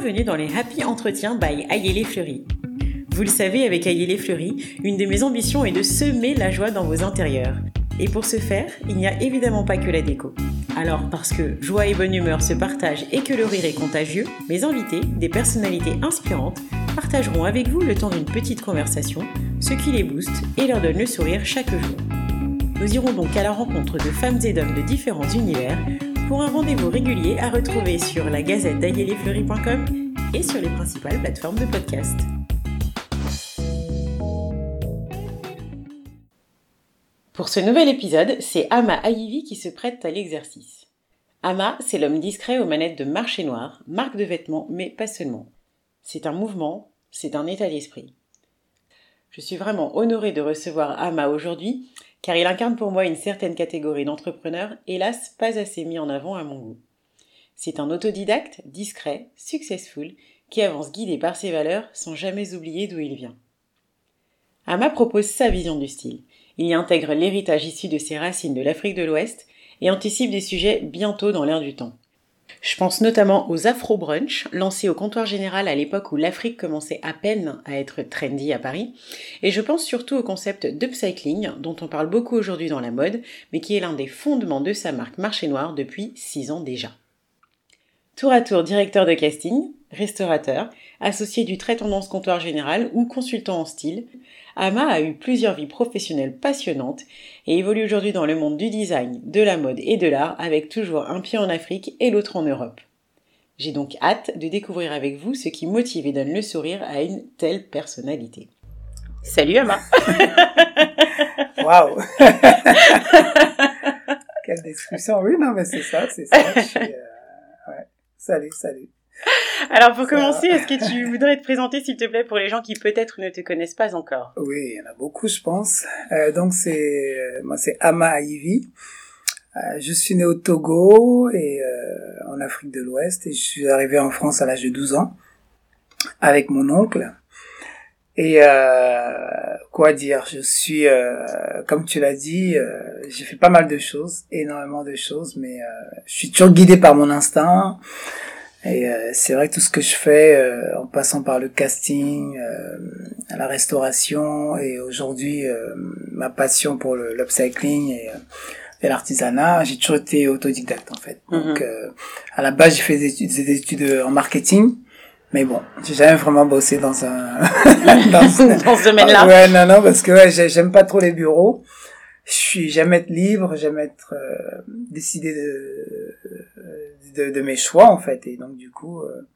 bienvenue dans les Happy Entretiens by Ayélé Fleury. Vous le savez, avec Ayélé Fleury, une de mes ambitions est de semer la joie dans vos intérieurs. Et pour ce faire, il n'y a évidemment pas que la déco. Alors, parce que joie et bonne humeur se partagent et que le rire est contagieux, mes invités, des personnalités inspirantes, partageront avec vous le temps d'une petite conversation, ce qui les booste et leur donne le sourire chaque jour. Nous irons donc à la rencontre de femmes et d'hommes de différents univers pour un rendez-vous régulier à retrouver sur la gazette d'ayelefleury.com et sur les principales plateformes de podcast. Pour ce nouvel épisode, c'est Ama Ayivi qui se prête à l'exercice. Ama, c'est l'homme discret aux manettes de marché noir, marque de vêtements, mais pas seulement. C'est un mouvement, c'est un état d'esprit. Je suis vraiment honorée de recevoir Ama aujourd'hui car il incarne pour moi une certaine catégorie d'entrepreneurs, hélas pas assez mis en avant à mon goût. C'est un autodidacte, discret, successful, qui avance guidé par ses valeurs sans jamais oublier d'où il vient. Ama propose sa vision du style. Il y intègre l'héritage issu de ses racines de l'Afrique de l'Ouest et anticipe des sujets bientôt dans l'air du temps. Je pense notamment aux Afro Brunch, lancés au comptoir général à l'époque où l'Afrique commençait à peine à être trendy à Paris. Et je pense surtout au concept d'upcycling, dont on parle beaucoup aujourd'hui dans la mode, mais qui est l'un des fondements de sa marque Marché Noir depuis 6 ans déjà. Tour à tour directeur de casting, restaurateur, associé du très tendance comptoir général ou consultant en style, Ama a eu plusieurs vies professionnelles passionnantes et évolue aujourd'hui dans le monde du design, de la mode et de l'art avec toujours un pied en Afrique et l'autre en Europe. J'ai donc hâte de découvrir avec vous ce qui motive et donne le sourire à une telle personnalité. Salut Ama Waouh Quelle description Oui, non, mais c'est ça, c'est ça. Euh, ouais. Salut, salut. Alors pour commencer, est-ce que tu voudrais te présenter s'il te plaît pour les gens qui peut-être ne te connaissent pas encore? Oui, il y en a beaucoup je pense. Euh, donc c'est euh, moi c'est Ama Aivi. Euh, je suis né au Togo et euh, en Afrique de l'Ouest et je suis arrivé en France à l'âge de 12 ans avec mon oncle. Et quoi dire, je suis, comme tu l'as dit, j'ai fait pas mal de choses, énormément de choses, mais je suis toujours guidé par mon instinct. Et euh, c'est vrai que tout ce que je fais, euh, en passant par le casting, euh, la restauration, et aujourd'hui ma passion pour l'upcycling et, et l'artisanat, j'ai toujours été autodidacte en fait. Mhm. Donc à la base j'ai fait des études, des études en marketing. Mais bon, j'ai jamais vraiment bossé dans un dans, dans ce domaine-là. Ouais, non, non, parce que ouais, j'aime pas trop les bureaux je suis jamais être libre, jamais être euh, décidé de, de, de mes choix en fait. Et donc du coup, euh,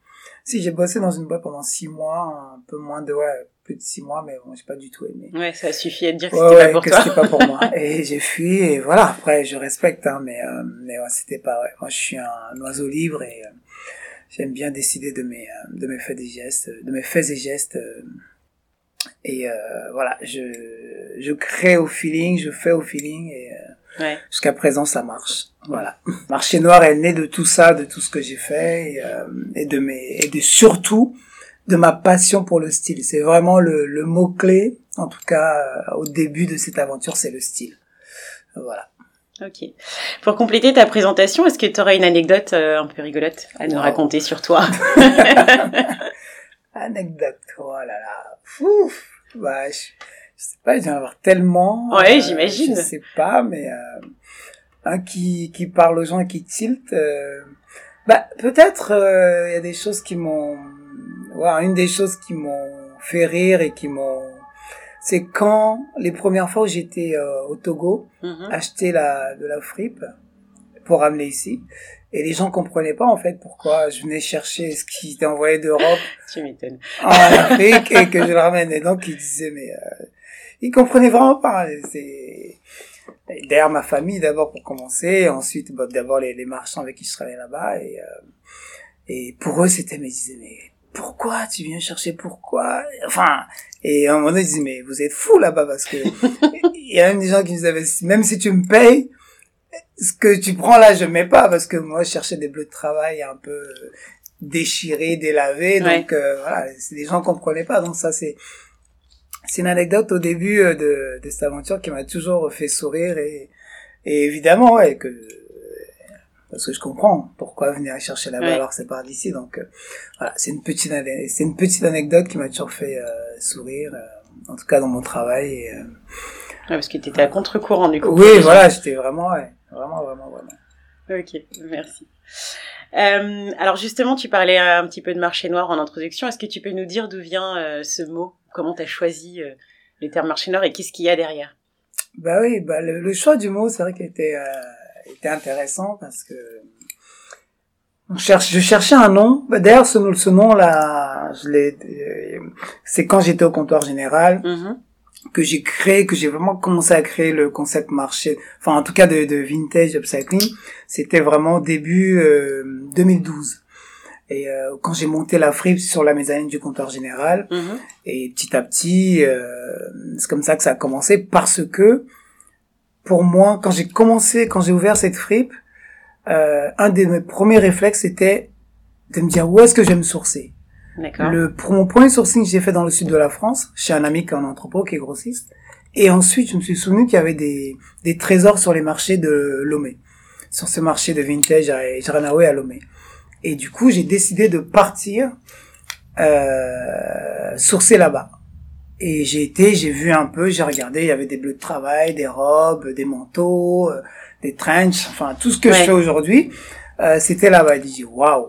si j'ai bossé dans une boîte pendant six mois, un peu moins de ouais, plus de six mois, mais bon, j'ai pas du tout aimé. Ouais, ça suffit à dire que c'était pas pour que toi. c'était pas pour moi. Et j'ai fui et voilà. Après, je respecte, hein, mais euh, mais ouais, c'était pas. Ouais. Moi, je suis un, oiseau libre et euh, j'aime bien décider de mes de mes faits et gestes, de mes faits et gestes. et voilà, je je crée au feeling, je fais au feeling et Ouais. Jusqu'à présent, ça marche. Voilà. Marché Noir est né de tout ça, de tout ce que j'ai fait et, euh, et, de mes et de surtout de ma passion pour le style. C'est vraiment le, le mot clé, en tout cas euh, au début de cette aventure, c'est le style. Voilà. Ok. Pour compléter ta présentation, est-ce que tu aurais une anecdote euh, un peu rigolote à nous raconter sur toi Anecdote, oh là là. Ouf. Bah, je je sais pas, il doit y en avoir tellement. Ouais, euh, j'imagine. Je sais pas, mais euh, un qui qui parle aux gens et qui tilt. Euh, bah peut-être euh, il y a des choses qui m'ont. Ouais, une des choses qui m'ont fait rire et qui m'ont. C'est quand les premières fois où j'étais au Togo, mm-hmm. acheter la de la fripe pour ramener ici. Et les gens comprenaient pas en fait pourquoi je venais chercher ce qui était envoyé d'Europe en Afrique et que je le ramène. Et donc ils disaient mais euh, ils comprenaient vraiment pas. C'est derrière ma famille d'abord pour commencer, ensuite bah, d'abord les, les, marchands avec qui je travaillais là-bas. Et euh, et pour eux c'était mais ils disaient mais pourquoi tu viens chercher pourquoi? Enfin et à un moment donné ils disaient mais vous êtes fous là-bas parce que il y a même des gens qui nous avaient même si tu me payes ce que tu prends là je mets pas parce que moi je cherchais des bleus de travail un peu déchirés délavés. Donc euh, voilà c'est des gens comprenaient pas. Donc ça c'est c'est une anecdote au début euh, de, de cette aventure qui m'a toujours fait sourire et, et évidemment ouais, que parce que je comprends pourquoi venir chercher là-bas alors que c'est pas d'ici. Donc euh, voilà, c'est une petite c'est une petite anecdote qui m'a toujours fait euh, sourire, en tout cas dans mon travail. Et, ouais, parce que tu étais à contre-courant du coup. Oui, voilà, j'étais vraiment, ouais, vraiment, vraiment, vraiment. Ok, merci. Euh, alors justement, tu parlais un petit peu de marché noir en introduction. Est-ce que tu peux nous dire d'où vient ce mot? Comment tu as choisi le terme marché noir et qu'est-ce qu'il y a derrière? Bah oui, bah le, choix du mot, c'est vrai qu'il était était intéressant parce que on cherche, je cherchais un nom. Bah, d'ailleurs, ce, ce nom-là, je l'ai, euh, c'est quand j'étais au comptoir général mm-hmm. Que j'ai créé, que j'ai vraiment commencé à créer le concept marché, enfin en tout cas de, de vintage upcycling. C'était vraiment début 2012. Euh, et euh, quand j'ai monté la fripe sur la mezzanine du comptoir général, mm-hmm. et petit à petit, c'est comme ça que ça a commencé parce que pour moi, quand j'ai commencé, quand j'ai ouvert cette fripe, euh, un de mes premiers réflexes était de me dire où est-ce que je vais me sourcer? Le mon premier sourcing j'ai fait dans le sud de la France, chez un ami qui est un entrepôt, qui est grossiste. Et ensuite, je me suis souvenu qu'il y avait des, des trésors sur les marchés de Lomé, sur ce marché de vintage à Jaranawe à Lomé. Et du coup, j'ai décidé de partir euh, sourcer là-bas. Et j'ai été, j'ai vu un peu, j'ai regardé, il y avait des bleus de travail, des robes, des manteaux, euh, des trenches, enfin tout ce que je fais aujourd'hui, euh, c'était là-bas. Je dit waouh,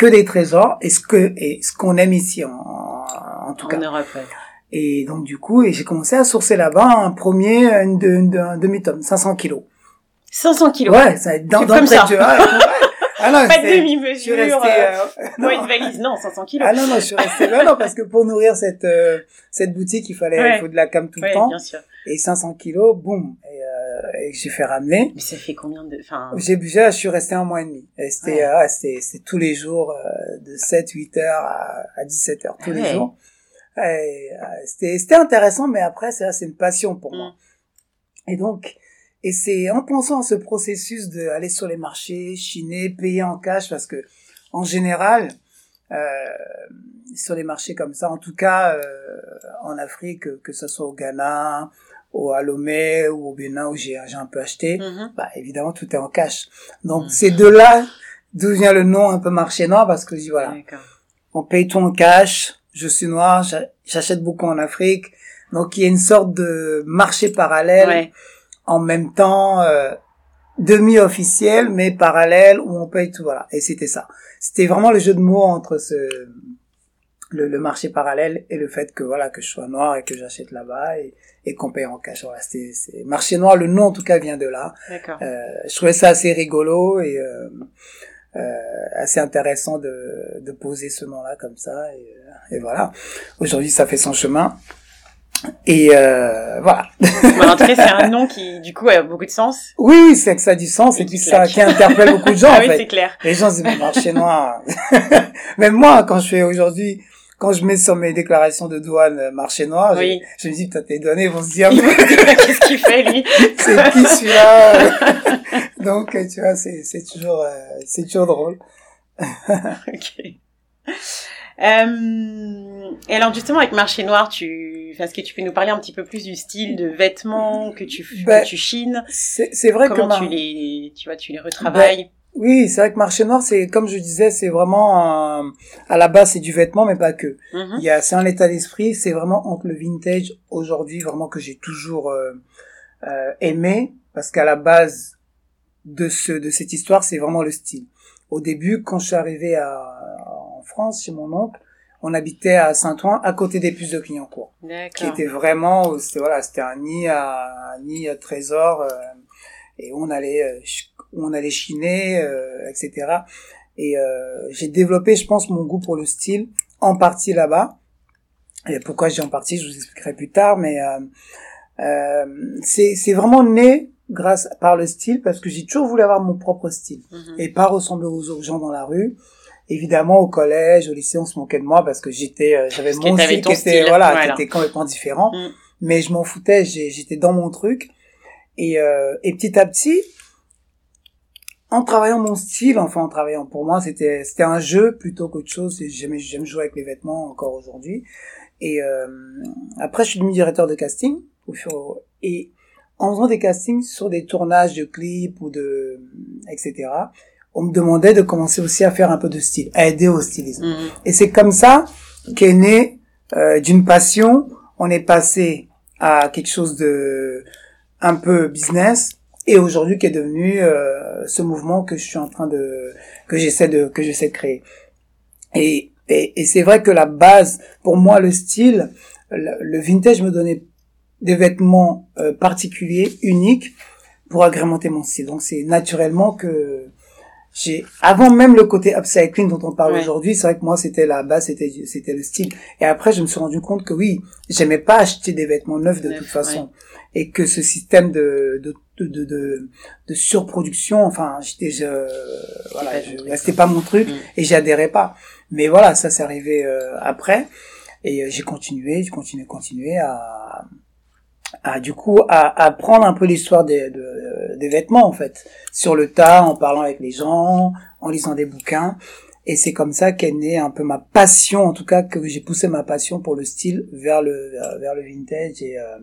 que des trésors et ce que et ce qu'on aime ici en, en tout en cas. Europe, Et donc du coup, et j'ai commencé à sourcer là-bas un premier, une, une, un demi-tonne, 500 kilos. 500 kilos. Ouais, ça dans, dans comme ça. Ah non, pas de demi-mesure. Euh, euh une valise, non, 500 kilos. Ah non, non, je suis resté là, non, parce que pour nourrir cette euh, cette boutique, il fallait, il faut de la cam tout le temps. Bien sûr. Et 500 kilos, boum, et, euh, et j'ai fait ramener. Mais ça fait combien de, enfin. J'ai déjà, je suis resté un mois et demi. Et c'était, euh, c'était, c'est tous les jours euh, de 7, 8 heures à, à 17 heures tous les jours. Et, c'était, c'était intéressant, mais après, c'est c'est une passion pour moi. Mm. Et donc, et c'est en pensant à ce processus d'aller sur les marchés, chiner, payer en cash, parce que en général, euh, sur les marchés comme ça, en tout cas euh, en Afrique, que ce soit au Ghana, au Alomé ou au Bénin où j'ai un peu acheté, mm-hmm. bah évidemment tout est en cash. Donc mm. c'est de là d'où vient le nom un peu marché noir parce que je dis voilà, on paye tout en cash. Je suis noir, j'achète beaucoup en Afrique, donc il y a une sorte de marché parallèle. Ouais en même temps euh, demi-officiel mais parallèle où on paye tout voilà et c'était ça c'était vraiment le jeu de mots entre ce le, le, marché parallèle et le fait que voilà que je sois noir et que j'achète là-bas et, et qu'on paye en cash voilà c'est marché noir le nom en tout cas vient de là euh, je trouvais ça assez rigolo et euh, euh, assez intéressant de, de poser ce nom là comme ça et, et voilà aujourd'hui ça fait son chemin et euh, voilà. en tout cas, c'est un nom qui, du coup, a beaucoup de sens. Oui, oui, c'est que ça a du sens et, puis ça qui interpelle beaucoup de gens. ah oui, c'est clair. Les gens se disent, marché noir. Même moi, quand je fais aujourd'hui, quand je mets sur mes déclarations de douane euh, marché noir, oui. je, me dis, putain, tes données vont se dire, qu'est-ce qu'il fait, lui? c'est qui celui-là? Donc, tu vois, c'est, c'est toujours, euh, c'est toujours drôle. ok. Euh, et alors justement avec Marché Noir, tu, enfin, est-ce que tu peux nous parler un petit peu plus du style de vêtements que tu que ben, tu chines? C'est vrai Comment que tu les, tu vois, tu les retravailles? Oui, c'est vrai que Marché Noir, c'est comme je disais, c'est vraiment à la base c'est du vêtement, mais pas que. Mm-hmm. Il y a, c'est un état d'esprit. C'est vraiment entre le vintage aujourd'hui, vraiment que j'ai toujours euh, euh, aimé, parce qu'à la base de ce de cette histoire, c'est vraiment le style. Au début, quand je suis arrivé à France, chez mon oncle, on habitait à Saint-Ouen, à côté des puces de Clignancourt. Qui était vraiment, c'était voilà, c'était un nid à, un nid à trésor, euh, et on allait, euh, on allait chiner, euh, etc. Et j'ai développé, je pense, mon goût pour le style, en partie là-bas. Et pourquoi j'ai en partie, je vous expliquerai plus tard, mais c'est c'est vraiment né grâce par le style parce que j'ai toujours voulu avoir mon propre style mhm. et pas ressembler aux gens dans la rue évidemment au collège au lycée on se moquait de moi parce que j'étais euh, j'avais mon style qui était voilà, qui était complètement différent mm. mais je m'en foutais j'étais dans mon truc et euh, et petit à petit en travaillant mon style enfin en travaillant pour moi c'était c'était un jeu plutôt qu'autre chose j'aime j'aime jouer avec les vêtements encore aujourd'hui et euh, après je suis devenu directeur de casting au fur et en faisant des castings sur des tournages de clips ou de etc on me demandait de commencer aussi à faire un peu de style, à aider au stylisme. Mhm. Et c'est comme ça qu'est né euh, d'une passion, on est passé à quelque chose de un peu business et aujourd'hui qui est devenu euh, ce mouvement que je suis en train de que j'essaie de que j'essaie de créer. Et et, et c'est vrai que la base pour moi le style le, le vintage me donnait des vêtements euh, particuliers, uniques pour agrémenter mon style. Donc c'est naturellement que j'ai avant même le côté upcycling dont on parle Ouais. aujourd'hui, c'est vrai que moi c'était la base, c'était c'était le style. Et après je me suis rendu compte que oui, j'aimais pas acheter des vêtements neufs de toute façon et que ce système de de de de, de, de surproduction, enfin j'étais je, voilà, c'était pas mon truc Mm. et j'y adhérais pas. Mais voilà, ça c'est arrivé euh, après. Et euh, j'ai continué, j'ai continué, continué à à du coup à, à prendre un peu l'histoire des, de- des vêtements en fait. Sur le tas en parlant avec les gens en lisant des bouquins. Et c'est comme ça qu'est née un peu ma passion en tout cas que j'ai poussé ma passion pour le style vers le vers le vintage. Et euh,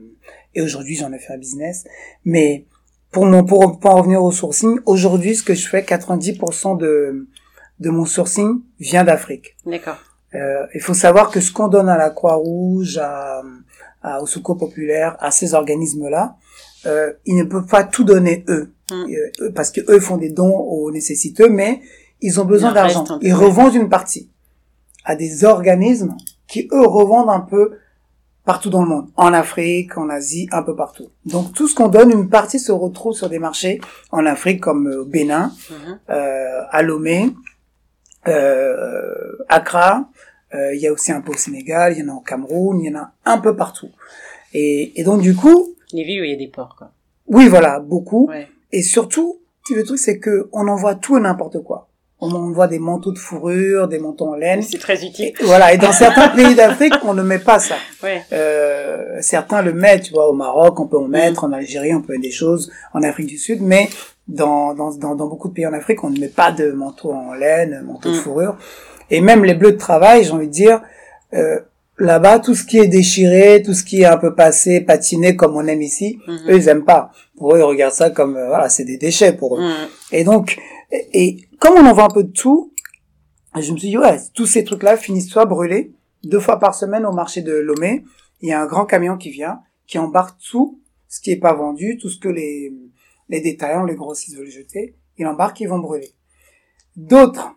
et aujourd'hui j'en ai fait un business. Mais pour mon pour, pour en revenir au sourcing aujourd'hui ce que je fais 90% de de mon sourcing vient d'Afrique D'accord. euh, il faut savoir que ce qu'on donne à la Croix-Rouge, à, à- au Secours populaire, à ces organismes-là, euh, ils ne peuvent pas tout donner eux, Mm. Euh, parce que eux font des dons aux nécessiteux, mais ils ont besoin d'argent. Ils revendent une partie à des organismes qui eux revendent un peu partout dans le monde, en Afrique, en Asie, un peu partout. Donc tout ce qu'on donne, une partie se retrouve sur des marchés en Afrique comme euh, au Bénin, Mhm. euh, à Lomé, euh, Accra. Euh, il y a aussi un peu au Sénégal, il y en a au Cameroun, il y en a un peu partout. Et, et donc du coup, Les villes où il y a des ports, quoi. oui voilà, beaucoup. Ouais. Et surtout, le truc c'est que on envoie tout et n'importe quoi. On envoie des manteaux de fourrure, des manteaux en laine. C'est très utile. Et voilà. Et dans certains pays d'Afrique, on ne met pas ça. Ouais. Euh, certains le mettent, tu vois, au Maroc, on peut en mettre, en Algérie, on peut mettre des choses, en Afrique du Sud, mais dans, dans, dans, dans beaucoup de pays en Afrique, on ne met pas de manteau en laine, manteau de Mm. fourrure. Et même les bleus de travail, j'ai envie de dire, euh, là-bas, tout ce qui est déchiré, tout ce qui est un peu passé, patiné, comme on aime ici, Mhm. eux, ils aiment pas. Pour eux, ils regardent ça comme, euh, voilà, c'est des déchets pour eux. Mhm. Et donc, et, et comme on en voit un peu de tout, je me suis dit, ouais, tous ces trucs-là finissent soit brûlés, deux fois par semaine au marché de Lomé, il y a un grand camion qui vient, qui embarque tout ce qui est pas vendu, tout ce que les, les détaillants, les grossistes veulent jeter, il embarque, ils vont brûler. D'autres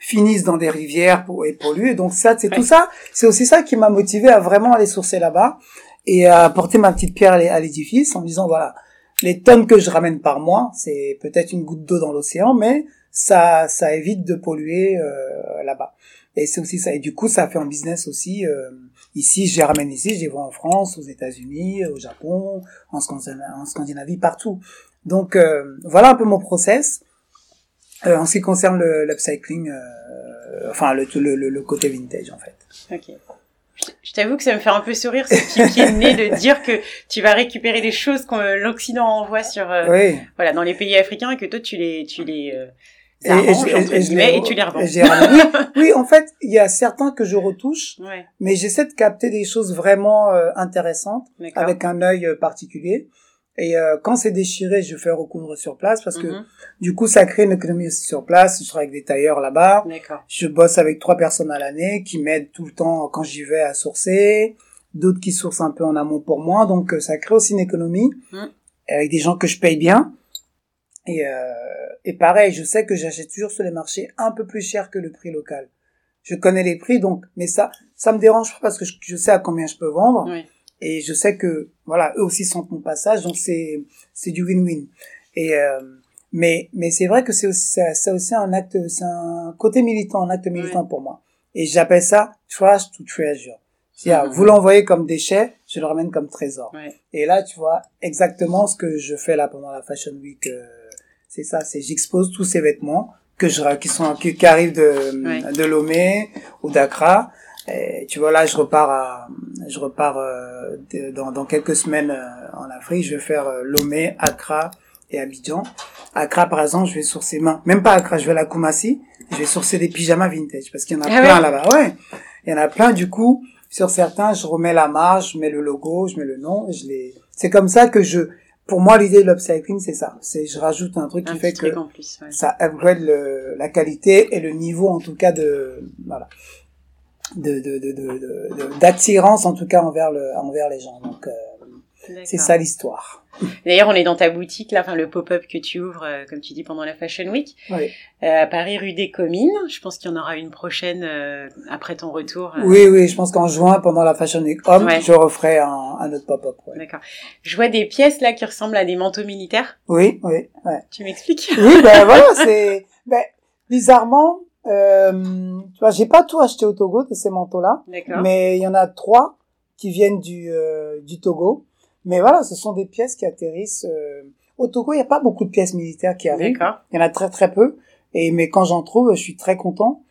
finissent dans des rivières pour, et polluent, donc ça, c'est Ouais. tout ça, c'est aussi ça qui m'a motivé à vraiment aller sourcer là-bas et à apporter ma petite pierre à l'édifice en me disant, voilà, les tonnes que je ramène par mois, c'est peut-être une goutte d'eau dans l'océan, mais ça, ça évite de polluer euh, là-bas. Et c'est aussi ça. Et du coup, ça fait un business aussi. euh, ici, je les ramène ici, je les vends en France, aux États-Unis, au Japon, en Scandinavie, partout. Donc euh, voilà un peu mon process. Euh, en ce qui concerne l'upcycling, euh, enfin le, le, le, le côté vintage en fait. Ok. Je- t'avoue que ça me fait un peu sourire ce qui, qui est né de dire que tu vas récupérer des choses que l'Occident envoie sur euh, Oui. voilà dans les pays africains et que toi tu les tu les euh, Et, arranges, et je- entre et- et je guillemets, les- et tu les revends. oui, oui, en fait, il y a certains que je retouche, Ouais, mais j'essaie de capter des choses vraiment euh, intéressantes avec un œil euh, particulier. Et euh, quand c'est déchiré, je fais recoudre sur place parce que Mhm. du coup, ça crée une économie aussi sur place. Je travaille avec des tailleurs là-bas. D'accord. Je bosse avec trois personnes à l'année qui m'aident tout le temps quand j'y vais à sourcer. D'autres qui sourcent un peu en amont pour moi. Donc, euh, ça crée aussi une économie Mhm. avec des gens que je paye bien. Et, euh, et pareil, je sais que j'achète toujours sur les marchés un peu plus cher que le prix local. Je connais les prix, donc, mais ça, ça me dérange pas parce que je, je sais à combien je peux vendre. Oui. Et je sais que, voilà, eux aussi sentent mon passage, donc c'est, c'est du win-win. Et, euh, mais, mais c'est vrai que c'est aussi, ça- c'est aussi un acte, c'est un côté militant, un acte militant pour moi. Et j'appelle ça trash to treasure. Mhm. vous l'envoyez comme déchet, je le ramène comme trésor. Ouais. Et là, tu vois, exactement ce que je fais là pendant la Fashion Week, euh, c'est ça, c'est j'expose tous ces vêtements que je, qui sont, qui, qui arrivent de, Ouais. de Lomé ou d'Accra. Et tu vois, là, je repars à, je repars euh, dans, dans quelques semaines euh, en Afrique. Je vais faire euh, Lomé, Accra et Abidjan. Accra, par exemple, je vais sourcer, main- même pas Accra, je vais à la Koumassi. Je vais sourcer des pyjamas vintage parce qu'il y en a Ah plein ouais là-bas. Ouais, il y en a plein. Du coup, sur certains, je remets la marge, je mets le logo, je mets le nom, je les. C'est comme ça que je pour moi, l'idée de l'upcycling, c'est ça. C'est je rajoute un truc Un qui fait que plus. ouais. ça upgrade le, la qualité et le niveau, en tout cas, de voilà, de de de de- d'attirance, en tout cas, envers le envers les gens. Donc euh, c'est ça l'histoire. D'ailleurs, on est dans ta boutique, là, enfin, le pop-up que tu ouvres, euh, comme tu dis, pendant la Fashion Week, Oui. euh, à Paris, rue des Comines. Je pense qu'il y en aura une prochaine euh, après ton retour. euh. Oui, oui, je pense qu'en juin, pendant la Fashion Week Homme, Ouais. je referai un, un autre pop-up. ouais. D'accord. Je vois des pièces, là, qui ressemblent à des manteaux militaires. Oui, oui, ouais. Tu m'expliques? Oui, ben voilà, c'est ben bizarrement, euh, tu vois, j'ai pas tout acheté au Togo de ces manteaux-là, mais il y en a trois qui viennent du euh, du Togo. Mais voilà, ce sont des pièces qui atterrissent euh, au Togo. Il n'y a pas beaucoup de pièces militaires qui arrivent. Il y en a très très peu. Et mais quand j'en trouve, je suis très content.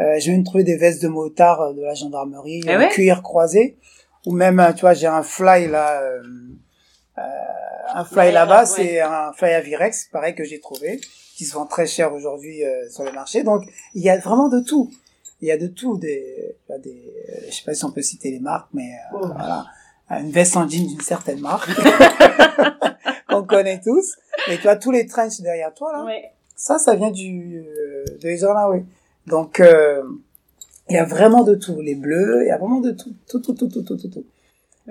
Euh, je viens de trouver des vestes de motard euh, de la gendarmerie, en ouais cuir croisé, ou même, euh, tu vois, j'ai un fly là, euh, euh, un fly Ouais, là-bas, ouais. c'est un fly à Virex, pareil que j'ai trouvé, qui se vend très cher aujourd'hui euh, sur le marché. Donc il y a vraiment de tout. Il y a de tout, des, vois, des, euh, je sais pas si on peut citer les marques, mais euh, Oh. voilà, une veste en jean d'une certaine marque qu'on connaît tous. Et tu vois tous les trenches derrière toi là. Ouais. Ça, ça vient du euh, de Isona, oui. Donc, euh, il y a vraiment de tout. Les bleus, il y a vraiment de tout, tout, tout, tout, tout, tout, tout. tout.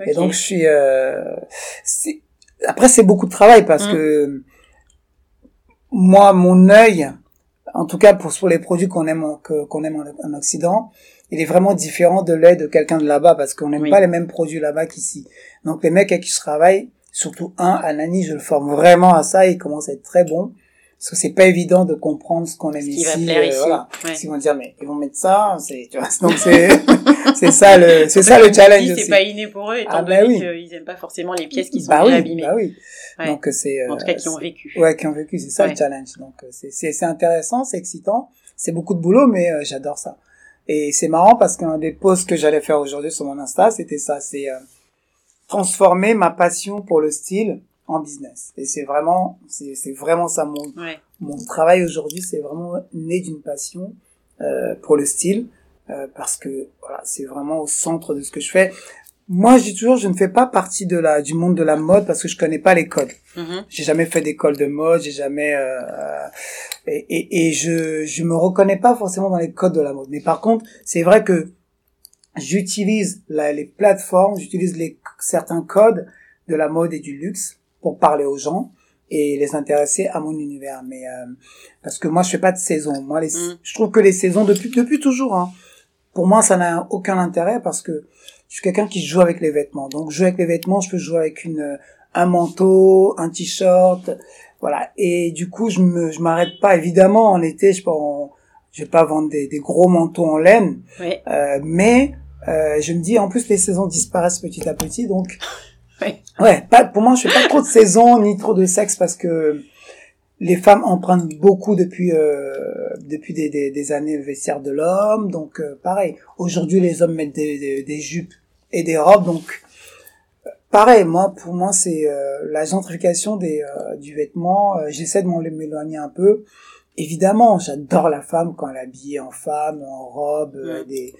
Et donc, je suis. Euh, c'est- après, c'est beaucoup de travail parce Mm. que moi, mon œil, en tout cas pour, pour les produits qu'on aime, qu'on aime en, en Occident, il est vraiment différent de l'œil de quelqu'un de là-bas parce qu'on n'aime Oui. pas les mêmes produits là-bas qu'ici. Donc, les mecs avec qui je travaille, surtout un, Anani, je le forme vraiment à ça. Il commence à être très bon. Parce que c'est pas évident de comprendre ce qu'on aime Ce ici. va plaire euh, ici. voilà. Ouais. Ils vont dire, mais ils vont mettre ça, c'est, tu vois, donc c'est, c'est ça le, c'est ça le challenge. C'est pas inné pour eux, étant Ah, bah donné oui. qu'ils aiment pas forcément les pièces qui sont bah oui, abîmées. bah oui. Ouais. Donc c'est, en tout cas, euh, qui ont vécu. Ouais, qui ont vécu, c'est ça Ouais. le challenge. Donc euh, c'est, c'est, c'est intéressant, c'est excitant, c'est beaucoup de boulot, mais euh, j'adore ça. Et c'est marrant parce qu'un des posts que j'allais faire aujourd'hui sur mon Insta, c'était ça, c'est euh, transformer ma passion pour le style en business. Et c'est vraiment, c'est, c'est vraiment ça mon, Ouais. mon travail aujourd'hui, c'est vraiment né d'une passion euh, pour le style, euh, parce que voilà, c'est vraiment au centre de ce que je fais. Moi, je dis toujours, je ne fais pas partie de la du monde de la mode parce que je connais pas les codes. Mhm. J'ai jamais fait d'école de mode, j'ai jamais euh, euh, et, et, et je je me reconnais pas forcément dans les codes de la mode. Mais par contre, c'est vrai que j'utilise la- les plateformes, j'utilise les certains codes de la mode et du luxe pour parler aux gens et les intéresser à mon univers. Mais euh, parce que moi, je fais pas de saison. Moi, les, Mm. je trouve que les saisons depuis depuis toujours. Hein, pour moi, ça n'a aucun intérêt parce que je suis quelqu'un qui joue avec les vêtements. Donc, jouer avec les vêtements, je peux jouer avec une un manteau, un t-shirt, voilà. Et du coup, je me je m'arrête pas. Évidemment, en été, je peux en- je vais pas vendre des, des gros manteaux en laine, Ouais. euh, mais euh, je me dis en plus les saisons disparaissent petit à petit, donc Ouais. ouais. Pas, pour moi, je fais pas trop de saison ni trop de sexe parce que les femmes empruntent beaucoup depuis euh, depuis des, des, des années le vestiaire de l'homme, donc euh, pareil. Aujourd'hui, les hommes mettent des, des, des jupes et des robes, donc euh, pareil. Moi, pour moi, c'est euh, la gentrification des du vêtement. J'essaie de m'en m'éloigner un peu. Évidemment, j'adore la femme quand elle est habillée en femme, en robe, des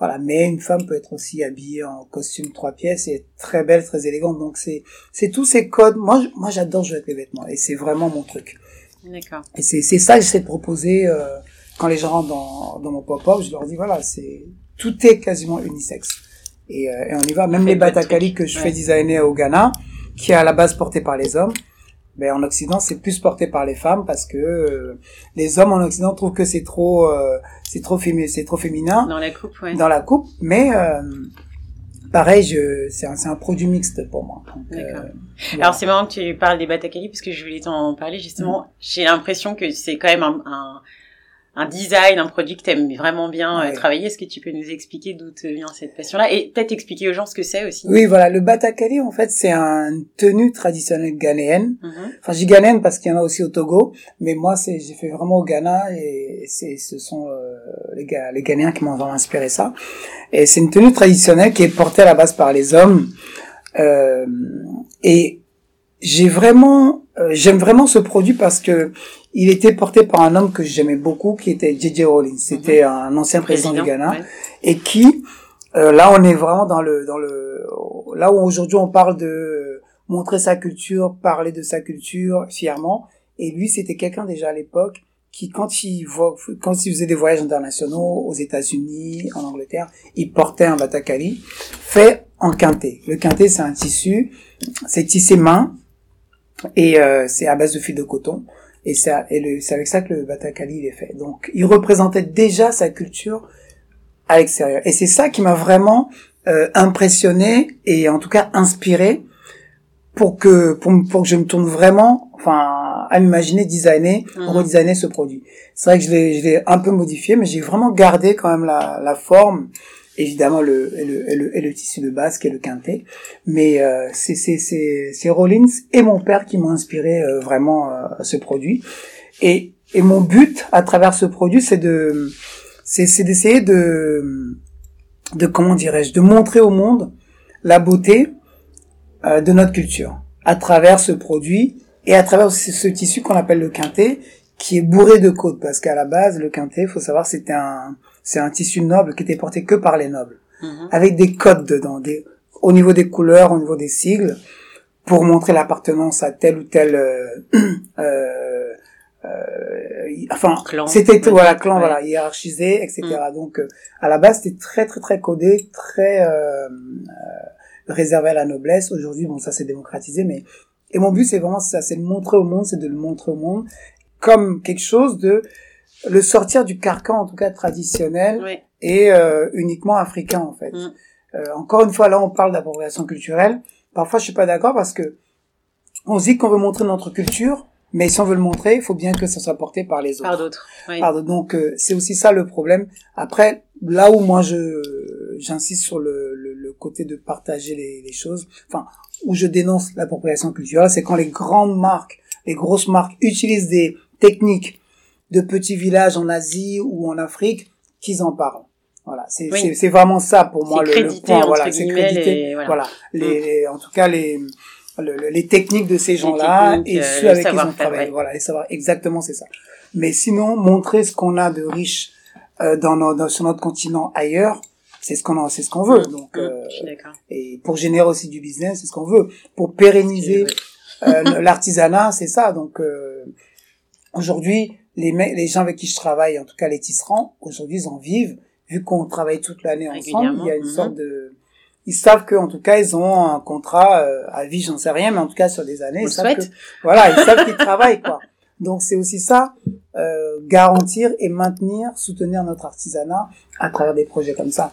voilà. Mais une femme peut être aussi habillée en costume trois pièces et être très belle, très élégante. Donc c'est c'est tous ces codes. Moi, moi, j'adore jouer avec les vêtements et c'est vraiment mon truc. D'accord. Et c'est c'est ça que j'essaie de proposer euh, quand les gens rentrent dans dans mon pop-up. Je leur dis voilà, c'est tout est quasiment unisexe. Et, euh, et on y va. Même les batakali que je Ouais. fais designer au Ghana, qui est à la base porté par les hommes. Ben, en Occident, c'est plus porté par les femmes parce que euh, les hommes en Occident trouvent que c'est trop, euh, c'est trop féminin, c'est trop féminin Dans la coupe, ouais. dans la coupe, mais euh, pareil, je, c'est un, c'est un produit mixte pour moi. D'accord. euh, voilà. Alors c'est marrant que tu parles des Batakali parce que je voulais t'en parler justement. J'ai l'impression que c'est quand même un, un, un design, un produit que t'aimes vraiment bien euh, Ouais. travailler. Est-ce que tu peux nous expliquer d'où te vient cette passion-là et peut-être expliquer aux gens ce que c'est aussi. Oui, voilà, le batakali, en fait, c'est une tenue traditionnelle ghanéenne. Mhm. Enfin, j'ai ghanéenne parce qu'il y en a aussi au Togo, mais moi, c'est, j'ai fait vraiment au Ghana et c'est, ce sont euh, les, Ga- les Ghanéens qui m'ont vraiment inspiré ça. Et c'est une tenue traditionnelle qui est portée à la base par les hommes. Euh, et j'ai vraiment, euh, j'aime vraiment ce produit parce que il était porté par un homme que j'aimais beaucoup, qui était J.J. Rowling. C'était un ancien président, du Ghana ouais. et qui, euh, là, on est vraiment dans le, dans le, là où aujourd'hui on parle de montrer sa culture, parler de sa culture fièrement. Et lui, c'était quelqu'un déjà à l'époque qui, quand il, quand il faisait des voyages internationaux aux États-Unis, en Angleterre, il portait un batakali fait en quinté. Le quinté, c'est un tissu, c'est tissé main et euh, c'est à base de fil de coton. Et c'est avec ça que le batakali il est fait. Donc, il représentait déjà sa culture à l'extérieur. Et c'est ça qui m'a vraiment euh, impressionné et en tout cas inspiré pour que pour, pour que je me tourne vraiment enfin à m'imaginer designer redesigner ce produit c'est vrai que je l'ai je l'ai un peu modifié mais j'ai vraiment gardé quand même la, la forme évidemment le et le, le, le tissu de base qui est le quintet. Mais euh, c'est c'est c'est c'est Rollins et mon père qui m'ont inspiré euh, vraiment euh, ce produit. Et et mon but à travers ce produit c'est de c'est c'est d'essayer de de comment dirais-je de montrer au monde la beauté euh, de notre culture à travers ce produit et à travers ce, tissu qu'on appelle le quintet qui est bourré de côtes. Parce qu'à la base le quintet faut savoir c'était un c'est un tissu noble qui était porté que par les nobles mhm. avec des codes dedans des au niveau des couleurs au niveau des sigles pour montrer l'appartenance à tel ou tel euh, euh, euh enfin c'était voilà clan voilà hiérarchisé etc mhm. donc à la base c'était très très très codé très réservé à la noblesse. Aujourd'hui, bon, ça s'est démocratisé, mais et mon but, c'est vraiment ça, c'est de montrer au monde, c'est de le montrer au monde comme quelque chose de le sortir du carcan, en tout cas traditionnel, et euh, uniquement africain, en fait. Mm. Euh, encore une fois, là, on parle d'appropriation culturelle. Parfois, je suis pas d'accord parce que on se dit qu'on veut montrer notre culture, mais si on veut le montrer, il faut bien que ça soit porté par les autres. Par d'autres. Oui. Donc, euh, c'est aussi ça le problème. Après, là où moi je j'insiste sur le, le, côté de partager les, les, choses, enfin où je dénonce l'appropriation culturelle, c'est quand les grandes marques, les grosses marques utilisent des techniques de petits villages en Asie ou en Afrique qu'ils en parlent. Voilà, c'est c'est vraiment ça pour moi le, le, point. Voilà, c'est crédité. Voilà, Les, en tout cas les les techniques de ces gens-là et euh, ceux avec qui ils ont travaillé. Voilà, les savoir exactement c'est ça. Mais sinon, montrer ce qu'on a de riche euh, dans, nos, sur notre continent ailleurs, c'est ce qu'on c'est ce qu'on veut. Donc, euh, et pour générer aussi du business, c'est ce qu'on veut. Pour pérenniser euh, l'artisanat, c'est ça. Donc euh, aujourd'hui, les les gens avec qui je travaille, en tout cas les tisserands, aujourd'hui ils en vivent. Vu qu'on travaille toute l'année ensemble, il y a une sorte mhm. de ils savent que en tout cas ils ont un contrat euh, à vie, j'en sais rien, mais en tout cas sur des années, ils savent que, voilà, ils savent qu'ils travaillent quoi. Donc c'est aussi ça, euh, garantir et maintenir, soutenir notre artisanat à travers des projets comme ça.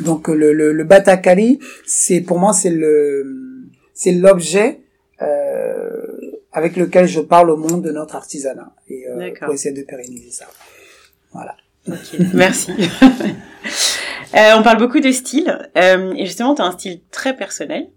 Donc le, le, le Batakali, c'est pour moi c'est le c'est l'objet avec lequel je parle au monde de notre artisanat et euh, pour essayer de pérenniser ça. Voilà. Merci. euh, on parle beaucoup de style euh, et justement tu as un style très personnel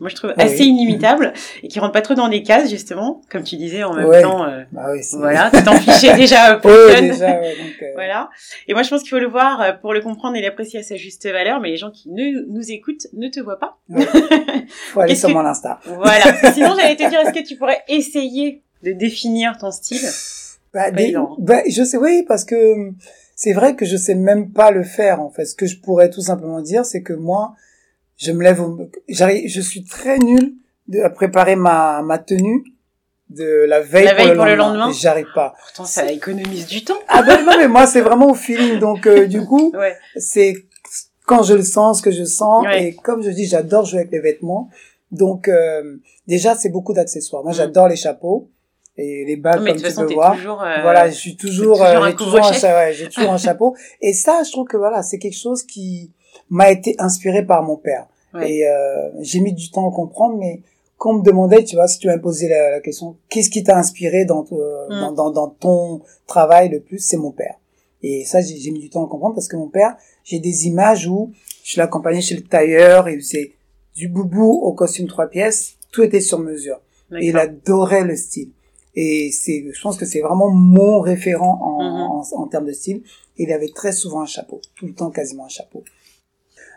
moi je trouve assez inimitable et qui rentre pas trop dans des cases justement comme tu disais en même temps euh, bah oui, voilà tu t'en fichais déjà pour déjà, ouais, donc, euh... voilà. Et moi je pense qu'il faut le voir euh, pour le comprendre et l'apprécier à sa juste valeur mais les gens qui ne nous écoutent ne te voient pas. Faut aller sur mon Insta voilà. Sinon j'allais te dire est-ce que tu pourrais essayer de définir ton style? Bah, des, bah, je sais oui parce que c'est vrai que je sais même pas le faire en fait. Ce que je pourrais tout simplement dire c'est que moi je me lève, j'arrive, je suis très nul de, à préparer ma, ma tenue de la veille, la veille pour, le lendemain. J'arrive pas. Pourtant, ça économise du temps. Ah ben non, mais moi, c'est vraiment au feeling. Donc, euh, du coup, ouais. c'est quand je le sens, ce que je sens. Et comme je dis, j'adore jouer avec les vêtements. Donc, euh, déjà, c'est beaucoup d'accessoires. Moi, mm. j'adore les chapeaux et les bagues, comme tu peux voir. Toujours, euh, voilà, je suis toujours, euh, j'ai toujours, un, j'ai toujours un chapeau. Et ça, je trouve que voilà, c'est quelque chose qui, m'a été inspiré par mon père. Et euh, j'ai mis du temps à comprendre, mais quand on me demandait, tu vois, si tu m'as posé la, la, question, qu'est-ce qui t'a inspiré dans, mm. dans, dans, dans, ton travail le plus, c'est mon père. Et ça, j'ai mis du temps à comprendre parce que mon père, j'ai des images où je l'accompagnais chez le tailleur et c'est du boubou au costume trois pièces, tout était sur mesure. Et il adorait le style. Et c'est, je pense que c'est vraiment mon référent en, mm-hmm. en, en, termes de style. Il avait très souvent un chapeau, tout le temps quasiment un chapeau.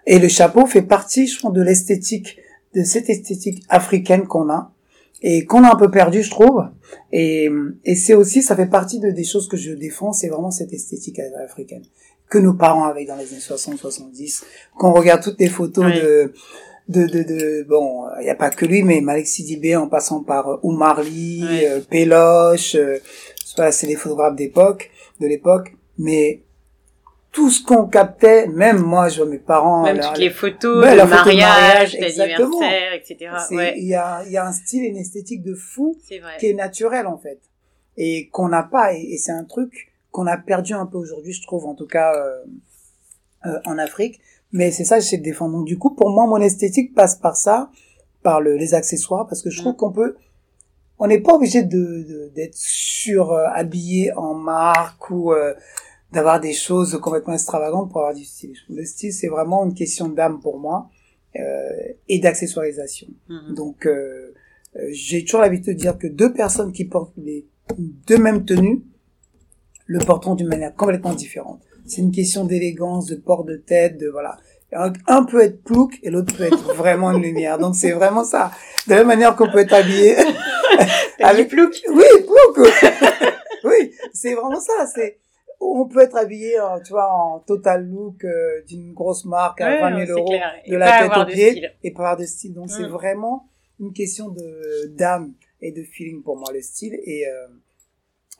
Et le chapeau fait partie, je pense, de l'esthétique, de cette esthétique africaine qu'on a et qu'on a un peu perdu, je trouve. Et, et c'est aussi, ça fait partie de des choses que je défends, c'est vraiment cette esthétique africaine que nos parents avaient dans les années 60, 70. Qu'on regarde toutes les photos de de, de, de bon, il n'y a pas que lui, mais Malik Sidibé en passant par euh, Oumar Ly, Ouais. euh, Péloche, euh, c'est les photographes d'époque, de l'époque, mais tout ce qu'on captait, même moi, je vois mes parents, Même toutes les photos, photo de mariage, mariage, exactement. d'anniversaire, etc. Ouais, il y a, y a un style et une esthétique de fou vrai. qui est naturel en fait et qu'on n'a pas et, et c'est un truc qu'on a perdu un peu aujourd'hui je trouve en tout cas euh, euh, en Afrique mais c'est ça j'essaie de défendre donc du coup pour moi mon esthétique passe par ça par le, les accessoires parce que je trouve Mm. qu'on peut on n'est pas obligé de de- d'être sur euh, habillé en marque ou euh, d'avoir des choses complètement extravagantes pour avoir du style le style c'est vraiment une question d'âme pour moi euh, et d'accessoirisation Mhm. donc, euh, euh, j'ai toujours l'habitude de dire que deux personnes qui portent les deux mêmes tenues le porteront d'une manière complètement différente. C'est une question d'élégance, de port de tête, de voilà. Un, peut être plouc et l'autre peut être vraiment une lumière. Donc c'est vraiment ça. De la même manière qu'on peut être habillé dit plouc oui, plouc. oui, c'est vraiment ça. C'est on peut être habillé, en, tu vois, en total look euh, d'une grosse marque à Ouais, 20 non, 000 c'est euros clair. De la tête aux pieds style. et pas avoir de style. Donc c'est Mm. vraiment une question de d'âme et de feeling pour moi le style et euh,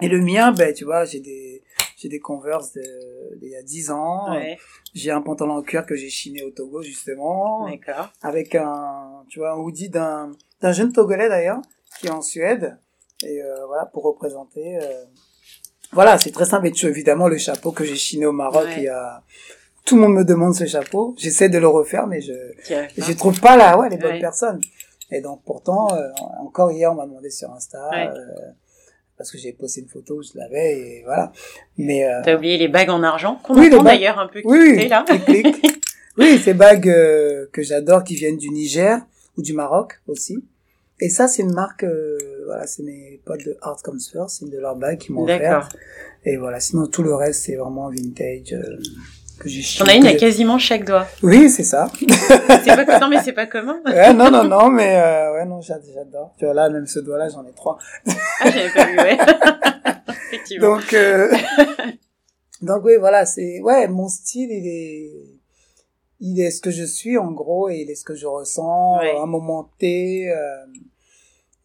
et le mien ben tu vois j'ai des j'ai des Converse de, d'il y a 10 ans Ouais, j'ai un pantalon en cuir que j'ai chiné au Togo justement d'accord. avec un tu vois un hoodie d'un d'un jeune togolais d'ailleurs qui est en Suède et euh, voilà pour représenter euh, voilà c'est très simple et tu évidemment le chapeau que j'ai chiné au Maroc Ouais. il y a tout le monde me demande ce chapeau j'essaie de le refaire mais je je trouve pas là, ouais, les bonnes Ouais. personnes. Et donc pourtant, euh, encore hier, on m'a demandé sur Insta, Ouais. euh, parce que j'ai posté une photo où je l'avais, et voilà. Mais euh, T'as oublié les bagues en argent, qu'on Oui, entend d'ailleurs un peu oui, là. oui, ces bagues euh, que j'adore, qui viennent du Niger ou du Maroc aussi. Et ça, c'est une marque, euh, voilà, c'est mes potes de Art Comes First, c'est une de leurs bagues qui m'ont offert. Et voilà, sinon tout le reste, c'est vraiment vintage euh, que j'ai T'en as une à quasiment chaque doigt. Oui, c'est ça. C'est pas non mais c'est pas commun. Ouais, non, non, non, mais euh, ouais, non, j'a- j'adore. Tu vois, là, même ce doigt-là, j'en ai trois. Ah j'avais pas vu ouais. Effectivement. Donc, euh, donc oui, voilà, c'est, ouais, mon style, il est, il est ce que je suis, en gros, et il est ce que je ressens, Ouais. à un moment T, euh,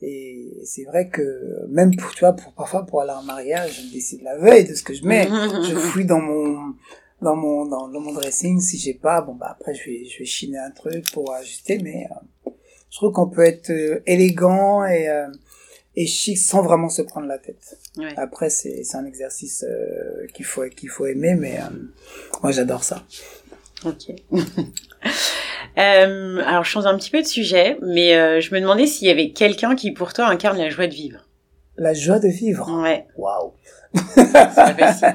et c'est vrai que, même pour, tu vois, pour, parfois, pour aller en mariage, je décide la veille de ce que je mets. je fouille dans mon, dans mon, dans, dans mon dressing, si j'ai pas, bon, bah, après, je vais, je vais chiner un truc pour ajuster, mais, euh, je trouve qu'on peut être euh, élégant et, euh, et chic sans vraiment se prendre la tête. Ouais. Après, c'est c'est un exercice euh, qu'il faut qu'il faut aimer, mais euh, moi j'adore ça. Ok. Euh, alors je change un petit peu de sujet, mais euh, je me demandais s'il y avait quelqu'un qui pour toi incarne la joie de vivre. La joie de vivre? Ouais. Waouh.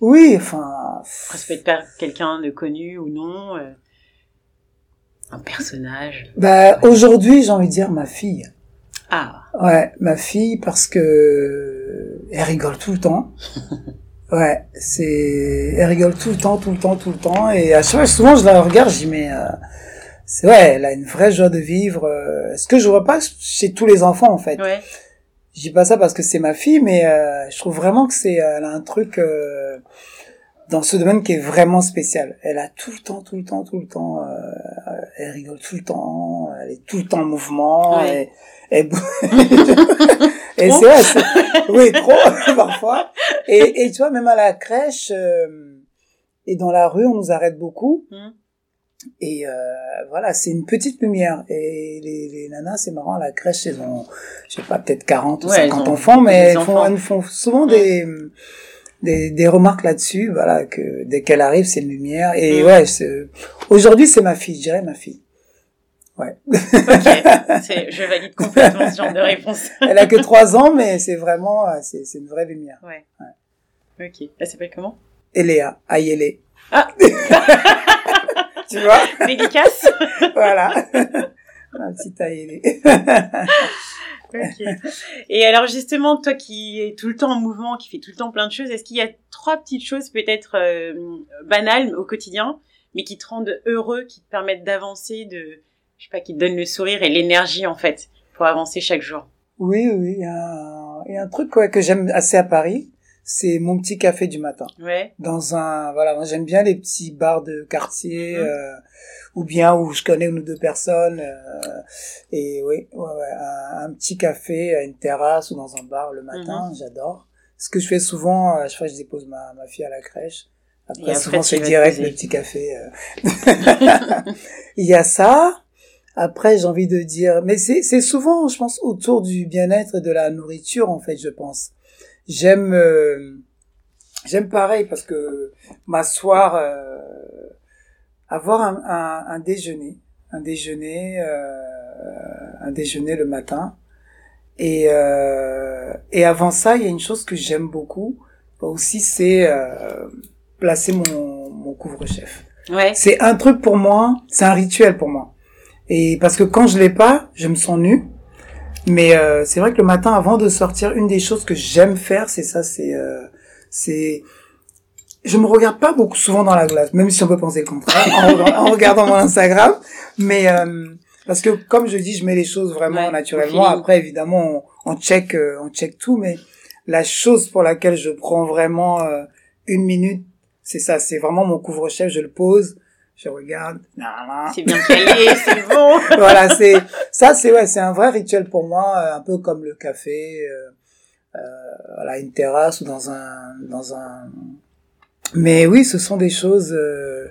Oui, enfin. Ça peut être quelqu'un de connu ou non. euh, un personnage. Bah aujourd'hui, j'ai envie de dire ma fille. Ah. Ouais, ma fille parce que elle rigole tout le temps. Ouais, c'est elle rigole tout le temps, tout le temps, tout le temps et à chaque fois souvent je la regarde, je dis mais euh, c'est ouais, elle a une vraie joie de vivre. euh, ce que je vois pas chez tous les enfants en fait. Ouais. Je dis pas ça parce que c'est ma fille, mais euh, je trouve vraiment que c'est elle a un truc euh, dans ce domaine qui est vraiment spécial. Elle a tout le temps, tout le temps, tout le temps, euh, elle rigole tout le temps, elle est tout le temps en mouvement, Ouais. et, et, et Trop c'est vrai, oui trop parfois. Et, et tu vois même à la crèche euh, et dans la rue, on nous arrête beaucoup. Mhm. Et euh, voilà, c'est une petite lumière. Et les, les nanas, c'est marrant, à la crèche, elles ont, je sais pas, peut-être 40 ou Ouais, elles 50 ont enfants, mais elles font, elles font souvent des, des, des remarques là-dessus, voilà, que dès qu'elle arrive, c'est une lumière. Et Mm. ouais, aujourd'hui, c'est ma fille, je dirais ma fille. Ouais. Ok. Je valide complètement ce genre de réponse. Elle a que 3 ans, mais c'est vraiment, euh, c'est c'est une vraie lumière. Ouais. Ok. Elle s'appelle comment? Eléa, Ayele. Ah. tu vois? Dédicace. Voilà. Un petit Ayele. Ok. Et alors justement, toi qui es tout le temps en mouvement, qui fais tout le temps plein de choses, est-ce qu'il y a trois petites choses peut-être euh, banales au quotidien, mais qui te rendent heureux, qui te permettent d'avancer, de, je sais pas, qui te donnent le sourire et l'énergie en fait pour avancer chaque jour? Oui, oui, il y a un, il y a un truc ouais, que j'aime assez à Paris, c'est mon petit café du matin. Ouais. Dans un, voilà, moi j'aime bien les petits bars de quartier, Mhm. euh, ou bien où je connais une ou deux personnes. euh, et oui, ouais, ouais, un, un petit café à une terrasse ou dans un bar le matin, Mhm. j'adore. Ce que je fais souvent, à chaque fois je dépose ma, ma fille à la crèche. Après, souvent c'est direct le petit café. euh. Il y a ça. Après, j'ai envie de dire, mais c'est c'est souvent, je pense, autour du bien-être et de la nourriture, en fait, je pense. J'aime, euh, j'aime pareil parce que m'asseoir, euh, avoir un, un, un déjeuner, un déjeuner, euh, un déjeuner le matin. Et euh, et avant ça, il y a une chose que j'aime beaucoup aussi, c'est euh, placer mon mon couvre-chef. Ouais. C'est un truc pour moi, c'est un rituel pour moi. Et parce que quand je l'ai pas, je me sens nu. Mais euh, c'est vrai que le matin, avant de sortir, une des choses que j'aime faire, c'est ça, c'est euh, c'est je me regarde pas beaucoup souvent dans la glace, même si on peut penser le contraire en, regard- en regardant mon Instagram. Mais euh, parce que comme je dis, je mets les choses vraiment Ouais, naturellement. Après, évidemment, on, on check, euh, on check tout. Mais la chose pour laquelle je prends vraiment euh, une minute, c'est ça. C'est vraiment mon couvre-chef. Je le pose, je regarde. C'est bien calé, c'est bon. voilà, c'est ça, c'est ouais, c'est un vrai rituel pour moi, euh, un peu comme le café, euh, euh, voilà, une terrasse ou dans un dans un. Mais oui, ce sont des choses. euh,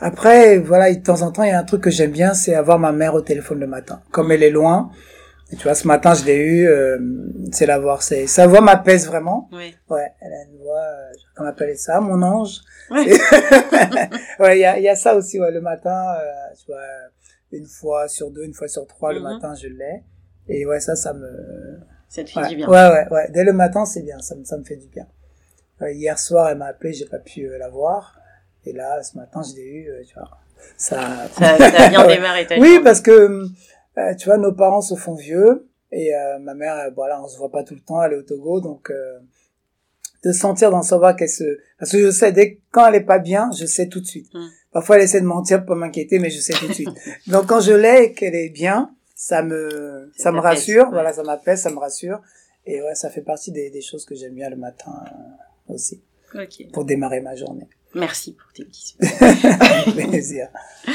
Après, voilà, de temps en temps, il y a un truc que j'aime bien, c'est avoir ma mère au téléphone le matin. Comme elle est loin, et tu vois, ce matin, je l'ai eu, euh, c'est la voir, c'est sa voix m'apaise vraiment. Ouais. Ouais, elle a une voix, euh, comment appeler ça, mon ange. Ouais. ouais, il y a, il y a ça aussi, ouais, le matin, euh, tu vois, une fois sur deux, une fois sur trois, le Mhm. matin, je l'ai. Et ouais, ça, ça me... Ça te fait Ouais, du bien. ouais, ouais, ouais. Dès le matin, c'est bien, ça me, ça me fait du bien. Euh, hier soir, elle m'a appelé, j'ai pas pu euh, la voir. Et là, ce matin, je l'ai eu, euh, tu vois. Ça... Ça, ça a bien démarré Oui, parce que, euh, tu vois, nos parents se font vieux. Et euh, ma mère, euh, voilà, on se voit pas tout le temps, elle est au Togo, donc euh, de sentir dans son voix qu'elle se... Parce que je sais, dès quand elle est pas bien, je sais tout de suite. Mm. Parfois, elle essaie de mentir pour m'inquiéter, mais je sais tout de suite. donc quand je l'ai et qu'elle est bien, ça me, Ça ça me rassure, ouais. voilà, ça m'apaise, ça me rassure. Et ouais, ça fait partie des, des choses que j'aime bien le matin euh, aussi, Ok. pour démarrer ma journée. Merci pour tes petits. Plaisir.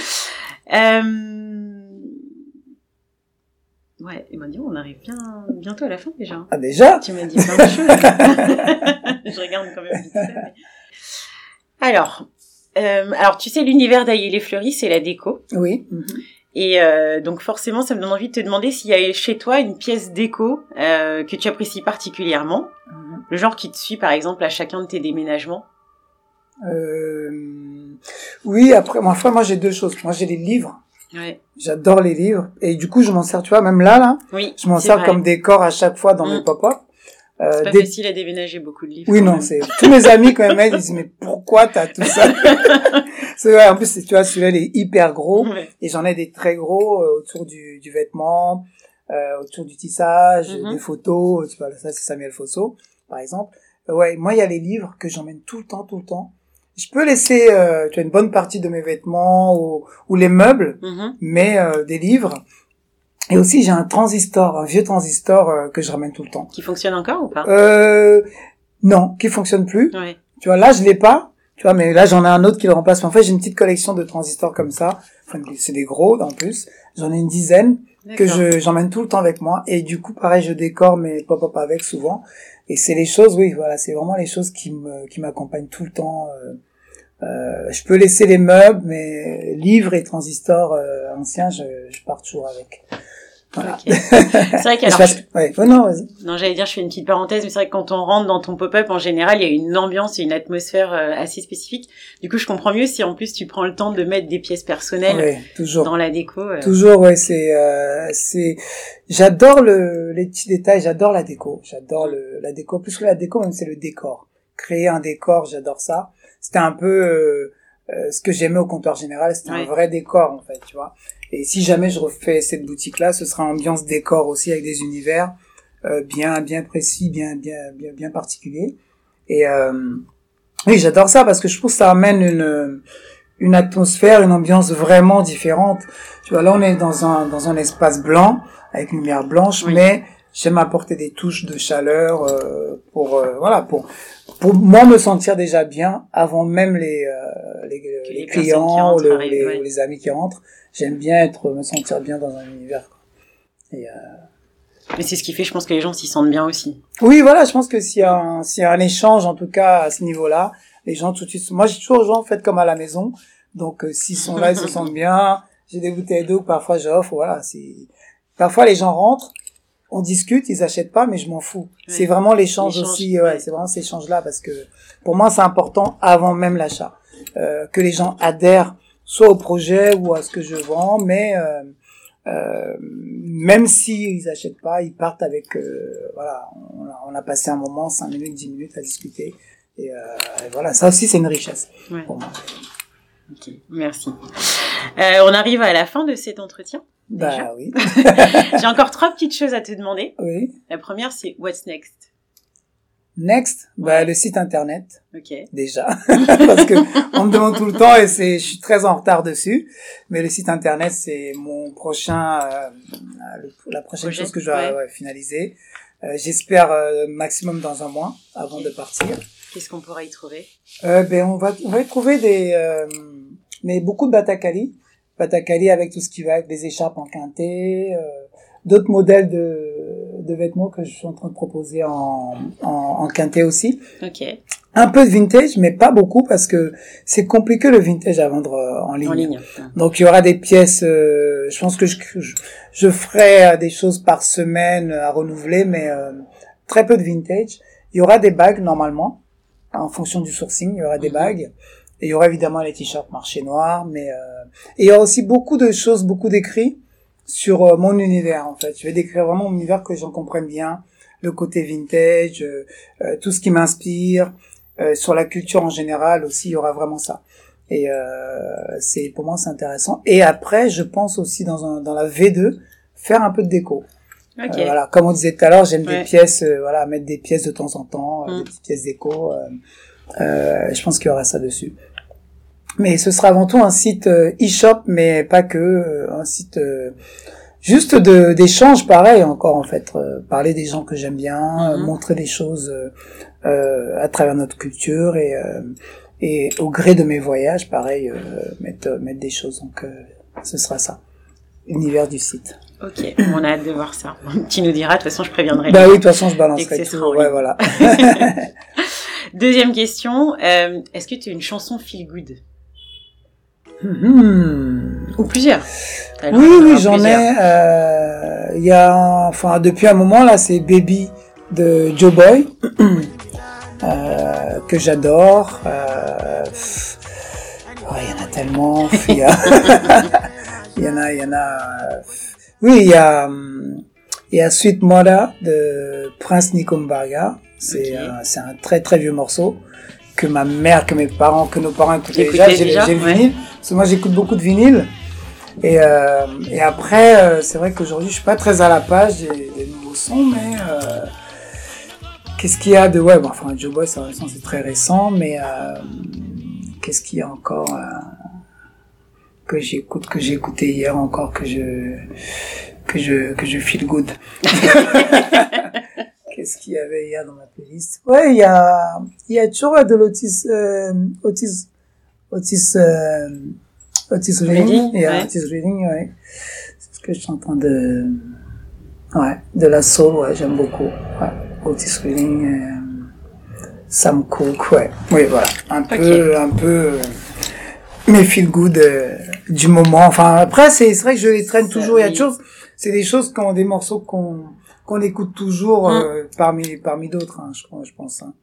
Euh... Ouais, et ben dis, on arrive bien, bientôt à la fin déjà. Ah déjà? Tu m'as dit plein de choses. Je regarde quand même vite fait, mais- Alors, euh, alors tu sais, l'univers d'Aïe les Fleuris, c'est la déco. Oui. mhm. Et euh, donc forcément, ça me donne envie de te demander s'il y a chez toi une pièce déco euh, que tu apprécies particulièrement. Mhm. Le genre qui te suit, par exemple, à chacun de tes déménagements. Euh, oui, après, moi, fois, moi, j'ai deux choses. Moi, j'ai les livres. Ouais. J'adore les livres. Et du coup, je m'en sers, tu vois, même là, là, Oui. je m'en sers vrai. comme décor à chaque fois dans Mm. mes pop-up. Euh, C'est pas des- facile à déménager beaucoup de livres. Oui, non, c'est, tous mes amis, quand même, ils disent, mais pourquoi t'as tout ça? c'est vrai, en plus, tu vois, celui-là, il est hyper gros. Ouais. Et j'en ai des très gros euh, autour du, du vêtement, euh, autour du tissage, Mhm. des photos. Tu vois, ça, c'est Samuel Fosso, par exemple. Euh, ouais, moi, il y a les livres que j'emmène tout le temps, tout le temps. Je peux laisser, euh, tu vois, une bonne partie de mes vêtements ou, ou les meubles, Mhm. mais euh, des livres. Et aussi, j'ai un transistor, un vieux transistor euh, que je ramène tout le temps. Qui fonctionne encore ou pas? Euh, non, qui fonctionne plus. Ouais. Tu vois, là, je l'ai pas. Tu vois, mais là, j'en ai un autre qui le remplace. Mais en fait, j'ai une petite collection de transistors comme ça. Enfin, c'est des gros, en plus. J'en ai une dizaine que je, j'emmène tout le temps avec moi. Et du coup, pareil, je décore mes pop-up avec souvent. Et c'est les choses, oui, voilà, c'est vraiment les choses qui me, qui m'accompagnent tout le temps. Euh, euh, je peux laisser les meubles, mais livres et transistors euh, anciens, je, je pars toujours avec. Voilà. Ok. C'est vrai qu'alors, passe- ouais. Oh non, vas-y. non, j'allais dire, je fais une petite parenthèse, mais c'est vrai que quand on rentre dans ton pop-up, en général, il y a une ambiance et une atmosphère euh, assez spécifique. Du coup, je comprends mieux si en plus tu prends le temps de mettre des pièces personnelles Ouais, toujours. dans la déco. euh. Toujours, ouais, c'est, euh, c'est, j'adore le, les petits détails, j'adore la déco, j'adore le, la déco, plus que la déco, même c'est le décor. Créer un décor, j'adore ça. C'était un peu, euh, euh, ce que j'aimais au comptoir général, c'était Ouais. un vrai décor, en fait, tu vois. Et si jamais je refais cette boutique-là, ce sera ambiance décor aussi avec des univers, euh, bien, bien précis, bien, bien, bien, bien particuliers. Et, euh, oui, j'adore ça parce que je trouve que ça amène une, une atmosphère, une ambiance vraiment différente. Tu vois, là, on est dans un, dans un espace blanc, avec une lumière blanche, Oui. mais j'aime apporter des touches de chaleur euh, pour euh, voilà pour pour moi me sentir déjà bien avant même les euh, les, clients ou, rentrent le- arrivent, les, ouais. ou les amis qui rentrent j'aime bien être me sentir bien dans un univers. Et, Mais c'est ce qui fait, je pense que les gens s'y sentent bien aussi. oui voilà je pense que s'il y a un s'il y a un échange en tout cas à ce niveau là les gens tout de suite moi j'ai toujours aux gens faites comme à la maison donc s'ils sont là ils se sentent bien j'ai des bouteilles d'eau que parfois j'offre voilà c'est parfois les gens rentrent on discute, ils achètent pas, mais je m'en fous. Ouais. C'est vraiment l'échange aussi, ouais, ouais. c'est vraiment cet échange-là parce que pour moi c'est important avant même l'achat euh, que les gens adhèrent soit au projet ou à ce que je vends, mais euh, euh, même si ils achètent pas, ils partent avec euh, voilà, on a, on a passé un moment, 5 minutes, 10 minutes à discuter et, euh, et voilà, ça aussi c'est une richesse Ouais. pour moi. Ok, merci. Euh, on arrive à la fin de cet entretien. Déjà. Bah oui, J'ai encore trois petites choses à te demander. oui. La première, c'est what's next? Next, bah le site internet. Ok. déjà. Parce que on me demande tout le temps et c'est je suis très en retard dessus. Mais le site internet c'est mon prochain euh, le- la prochaine Projet, chose que je dois ouais. ouais, finaliser. Euh, j'espère euh, maximum dans un mois avant de partir. Qu'est-ce qu'on pourra y trouver? Euh, ben on va on va y trouver des euh, mais beaucoup de batakali batakali avec tout ce qui va avec des écharpes en quinté euh, d'autres modèles de de vêtements que je suis en train de proposer en en, en quinté aussi Ok. un peu de vintage, mais pas beaucoup parce que c'est compliqué le vintage à vendre euh, en ligne. En ligne. Donc il y aura des pièces. euh, je pense que je, je, je ferai euh, des choses par semaine à renouveler, mais euh, très peu de vintage. Il y aura des bagues normalement, en fonction du sourcing. Il y aura des Mhm. bagues. Et il y aura évidemment les t-shirts marché noir, mais euh, et il y aura aussi beaucoup de choses, beaucoup d'écrits sur euh, mon univers en fait. Je vais décrire vraiment mon univers que j'en comprenne bien, le côté vintage, euh, euh, tout ce qui m'inspire, euh, sur la culture en général aussi, il y aura vraiment ça. Et euh, c'est pour moi c'est intéressant. Et après, je pense aussi dans un, dans la V2 faire un peu de déco. Ok. Euh, voilà, comme on disait tout à l'heure, j'aime Ouais. des pièces, voilà, mettre des pièces de temps en temps, Mm. des petites pièces déco. Euh, je pense qu'il y aura ça dessus. Mais ce sera avant tout un site euh, e-shop, mais pas que euh, un site euh, juste de d'échange, pareil encore en fait, euh, parler des gens que j'aime bien, euh, Mhm. montrer des choses euh, à travers notre culture et euh, et au gré de mes voyages, pareil, euh, mettre mettre des choses. Donc euh, ce sera ça, l'univers du site. Ok. On a hâte de voir ça. Tu nous diras. De toute façon, je préviendrai. Bah oui, de toute façon, je balancerai tout. Ouais, voilà. Deuxième question. euh, Est-ce que tu as une chanson feel good? Hmm. ou plusieurs Oui, oui, j'en ai. euh, Il y a, enfin, depuis un moment là, c'est Baby de Joe Boy euh, que j'adore. Euh, pff, oh, Il y en a tellement. Il y, a- il y en a, il y en a. Oui, il y a, hum, il y a Sweet Mother de Prince Nikombarga. C'est Ok. un, c'est un très très vieux morceau que ma mère, que mes parents, que nos parents écoutaient déjà. J'ai le ouais. vinyle. Parce que moi j'écoute beaucoup de vinyle. Et, euh, et après, euh, c'est vrai qu'aujourd'hui, je suis pas très à la page des, des nouveaux sons, mais euh, qu'est-ce qu'il y a de ouais, bon, enfin Joe Boy, c'est très récent, mais euh, qu'est-ce qu'il y a encore euh, que j'écoute, que j'ai écouté hier encore, que je que je que je feel good. qu'est-ce qu'il y avait hier dans ma playlist Ouais, il y a il y a toujours de l'Otis euh, Otis Otis euh, Otis Reading, il y a. Otis Reading, ouais. C'est ce que je suis en train de ouais, de la soul, ouais, j'aime beaucoup. Ouais. Otis Reading, euh, Sam Cooke, ouais. Oui, voilà, un peu un peu mes feel good euh, du moment. Enfin, après c'est vrai que je les traîne toujours, il y a toujours c'est des choses qu'on des morceaux qu'on qu'on écoute toujours Mm. euh, parmi parmi d'autres, hein, je, je pense. Hein.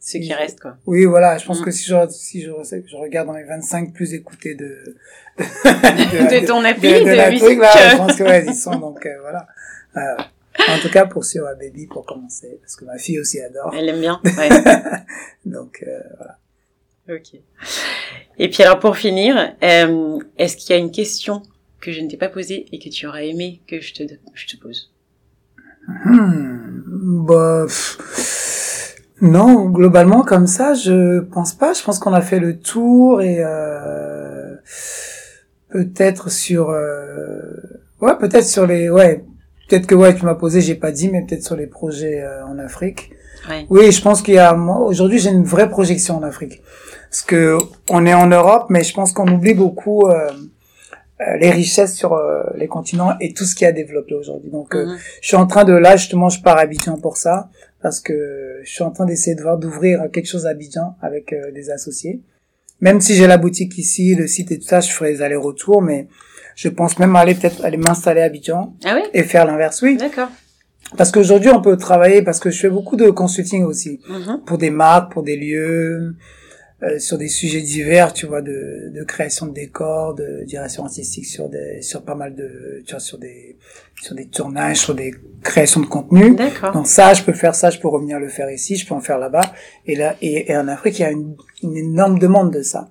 Ceux qui restent, quoi. Oui, voilà, je pense Mm. que si je, si je, je regarde dans les 25 plus écoutés de, de, De ton appli, de, de la musique. truc, là, je pense que, ouais, ils sont, donc, euh, voilà. Euh, en tout cas, pour sur euh, Baby, pour commencer, parce que ma fille aussi adore. Elle aime bien. Ouais. Donc, euh, voilà. ok. Et puis alors pour finir, euh, est-ce qu'il y a une question que je ne t'ai pas posée et que tu aurais aimé que je te, je te pose? Hmm, bah, pff, non, globalement, comme ça, je pense pas. Je pense qu'on a fait le tour et, euh, peut-être sur, euh, ouais, peut-être sur les, ouais, peut-être que ouais, tu m'as posé, j'ai pas dit, mais peut-être sur les projets euh, en Afrique. Ouais. Oui, je pense qu'il y a moi aujourd'hui j'ai une vraie projection en Afrique parce que on est en Europe, mais je pense qu'on oublie beaucoup euh, les richesses sur euh, les continents et tout ce qui a développé aujourd'hui. Donc euh, Mhm. je suis en train de là justement je pars à Abidjan pour ça parce que je suis en train d'essayer de voir d'ouvrir quelque chose à Abidjan avec euh, des associés. Même si j'ai la boutique ici, le site et tout ça, je ferai les allers-retours, mais je pense même aller peut-être aller m'installer à Abidjan Ah oui? et faire l'inverse. Oui, D'accord. parce qu'aujourd'hui on peut travailler parce que je fais beaucoup de consulting aussi Mhm. pour des marques, pour des lieux, euh, sur des sujets divers, tu vois, de, de création de décors, de direction artistique sur des, sur pas mal de, tu vois, sur des, sur des tournages, sur des créations de contenu. D'accord. Donc ça, je peux faire ça, je peux revenir le faire ici, je peux en faire là-bas. Et là, et, et en Afrique, il y a une, une énorme demande de ça.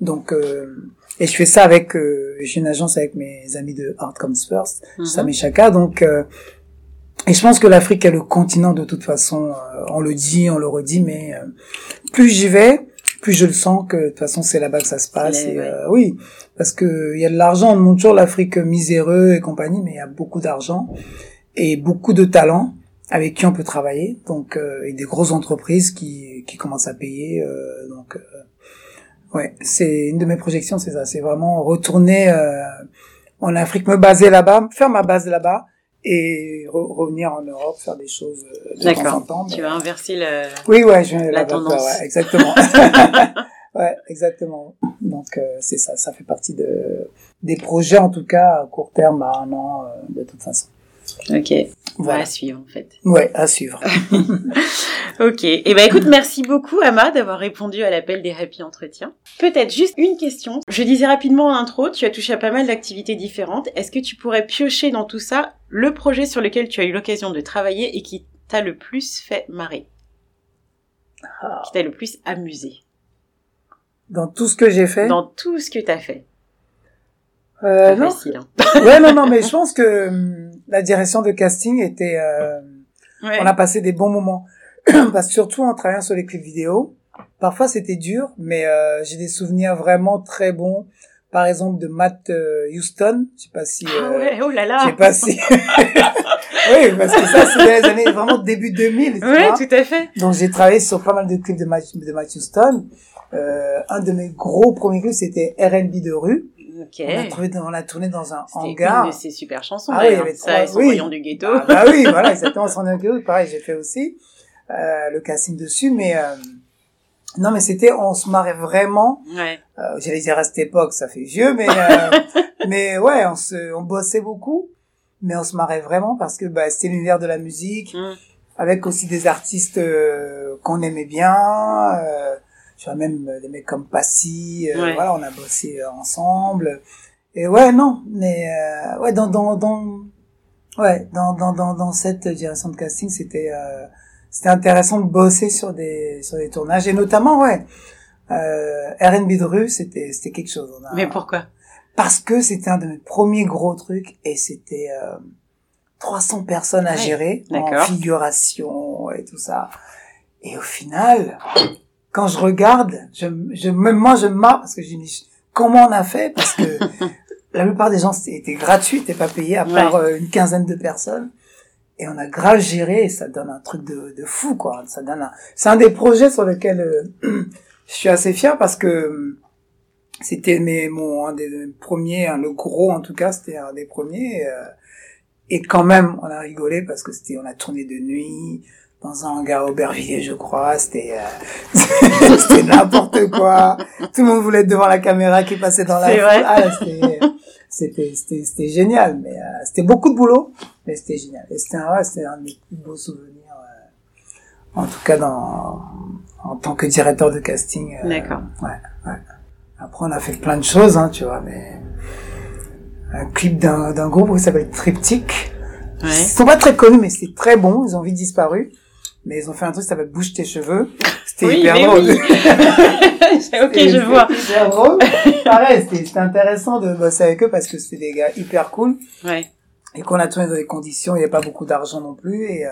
Donc, euh, et je fais ça avec, euh, j'ai une agence avec mes amis de Art Comes First, Mhm. Sam et Chaka. Donc, euh, et je pense que l'Afrique est le continent de toute façon. euh, on le dit, on le redit, mais euh, plus j'y vais, plus je le sens que de toute façon c'est là-bas que ça se passe. Et, ouais. euh, oui, parce que il y a de l'argent. On montre toujours l'Afrique miséreux et compagnie, mais il y a beaucoup d'argent et beaucoup de talents avec qui on peut travailler. Donc euh, et des grosses entreprises qui qui commencent à payer. euh, donc euh, ouais, c'est une de mes projections, c'est ça. C'est vraiment retourner euh, en Afrique, me baser là-bas, faire ma base là-bas et re- revenir en Europe, faire des choses euh, de temps en D'accord. temps. Tu vas inverser le... oui, ouais, je La tendance. Ouais, exactement. ouais, exactement. Donc euh, c'est ça, ça fait partie de des projets en tout cas à court terme, à un an euh, de toute façon. Ok. Voilà. À suivre en fait. Ouais, à suivre. Ok. Et ben écoute, merci beaucoup Ama d'avoir répondu à l'appel des Happy Entretiens. Peut-être juste une question. Je disais rapidement en intro, tu as touché à pas mal d'activités différentes. Est-ce que tu pourrais piocher dans tout ça le projet sur lequel tu as eu l'occasion de travailler et qui t'a le plus fait marrer, Ah. qui t'a le plus amusé? Dans tout ce que j'ai fait? dans tout ce que t'as fait Euh, non. facile. Hein. Ouais, non, non, mais je pense que hum, la direction de casting était. euh, Ouais. On a passé des bons moments. Parce que surtout en travaillant sur les clips vidéo, parfois c'était dur, mais euh, j'ai des souvenirs vraiment très bons. Par exemple de Matt euh, Houston, je sais pas si. Ah euh, ouais, oh là Je là. sais pas si. oui, parce que ça, c'est les années vraiment début 2000. tu Ouais, vois. tout à fait. Donc j'ai travaillé sur pas mal de clips de Matt, de Matt Houston. Euh, un de mes gros premiers clips, c'était R&B de rue. Ok. On l'a trouvé, dans- on l'a tourné dans un hangar. une de ses super chansons. Ah oui, il y avait ça trois- oui. du ghetto. Ah bah oui, voilà, exactement. Son anecdote, pareil, j'ai fait aussi euh, le casting dessus, mais euh, non, mais c'était, on se marrait vraiment. Ouais. Euh, J'allais dire à cette époque, ça fait vieux, mais euh, mais ouais, on se, on bossait beaucoup, mais on se marrait vraiment parce que bah, c'était l'univers de la musique, Mm. avec aussi des artistes euh, qu'on aimait bien. Euh, tu vois même euh, des mecs comme Passy, euh, Ouais. voilà, on a bossé euh, ensemble. Et ouais, non, mais euh, ouais, dans dans dans ouais, dans dans dans dans cette direction de casting, c'était euh, c'était intéressant de bosser sur des sur des tournages et notamment ouais, euh, R&B de rue, c'était c'était quelque chose. On a- Mais pourquoi? Parce que c'était un de mes premiers gros trucs et c'était euh, 300 personnes à Ouais, gérer en figuration et tout ça. Et au final, quand je regarde, je, je même moi je me marre parce que je dis comment on a fait? Parce que la plupart des gens c'était gratuits, t'es pas payé à part euh, une quinzaine de personnes. Et on a grave géré et ça donne un truc de, de fou quoi. Ça donne un... C'est un des projets sur lesquels euh, je suis assez fier parce que euh, c'était mes, mon, un des premiers, hein, le gros en tout cas, c'était un des premiers. Euh, et quand même, on a rigolé parce que c'était, on a tourné de nuit dans un hangar à Aubervilliers, je crois. C'était, euh, c'était n'importe quoi. Tout le monde voulait être devant la caméra qui passait dans la C'est vrai. Ah, c'était, c'était, c'était, génial. Mais euh, c'était beaucoup de boulot, mais c'était génial. Et c'était un, ouais, c'était un des plus beaux souvenirs. euh, en tout cas, dans, en tant que directeur de casting. euh, D'accord. Ouais, ouais. Après, on a fait plein de choses, hein, tu vois, mais un clip d'un d'un groupe qui s'appelle Triptych. Ouais. Ils sont pas très connus, mais c'est très bon. Ils ont vite disparu. Mais ils ont fait un truc qui s'appelle Bouge tes cheveux. C'était Oui, hyper drôle. oui. ok, je vois. C'était hyper drôle. Pareil, c'était intéressant de bosser avec eux parce que c'était des gars hyper cool Ouais. et qu'on a tourné dans des conditions, il n'y avait pas beaucoup d'argent non plus et euh,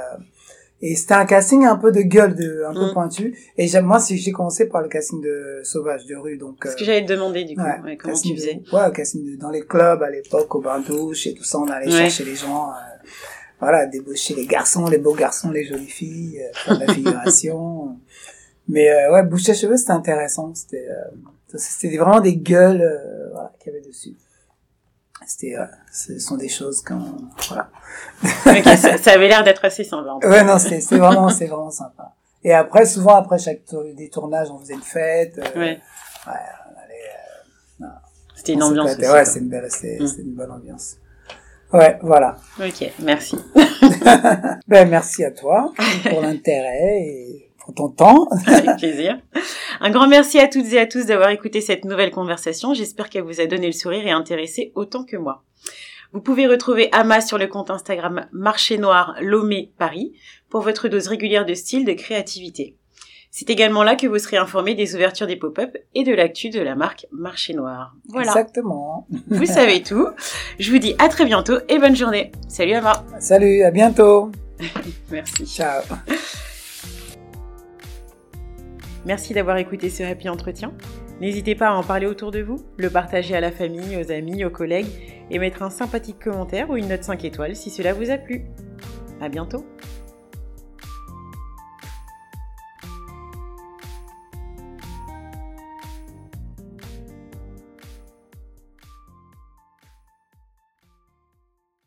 et c'était un casting un peu de gueule, de un peu Mm. pointu. Et j'aime moi, c'est- j'ai commencé par le casting de Sauvage de rue, donc. Ce que euh, j'allais te demander du coup. Ouais, Ouais, comment casting tu de- faisais Ouais, casting de- dans les clubs à l'époque, au bain douche et tout ça, on allait chercher les gens. euh, voilà, débaucher les garçons, les beaux garçons, les jolies filles, euh, faire de la figuration. Mais euh, ouais, bouche à cheveux, c'était intéressant. C'était euh, c'était vraiment des gueules euh, voilà, qu'il y avait dessus. C'était, ce sont des choses quand voilà. Ça, ça avait l'air d'être assez sympa. Ouais, non, c'est vraiment, c'est vraiment sympa. Et après, souvent après chaque tour- des tournages, on faisait une fête. Ouais. on allait, C'était une ambiance aussi. Ouais, c'est une belle, c'est Mm. une bonne ambiance. Ouais, voilà. Ok, merci. Ben merci à toi pour l'intérêt et pour ton temps. Avec plaisir. Un grand merci à toutes et à tous d'avoir écouté cette nouvelle conversation. J'espère qu'elle vous a donné le sourire et intéressé autant que moi. Vous pouvez retrouver Ama sur le compte Instagram Marché Noir Lomé Paris pour votre dose régulière de style, de créativité. C'est également là que vous serez informé des ouvertures des pop-up et de l'actu de la marque Marché Noir. Voilà, Exactement. vous savez tout. Je vous dis à très bientôt et bonne journée. Salut Ama. Salut, à bientôt. Merci. Ciao. Merci d'avoir écouté ce happy entretien. N'hésitez pas à en parler autour de vous, le partager à la famille, aux amis, aux collègues et mettre un sympathique commentaire ou une note 5 étoiles si cela vous a plu. À bientôt!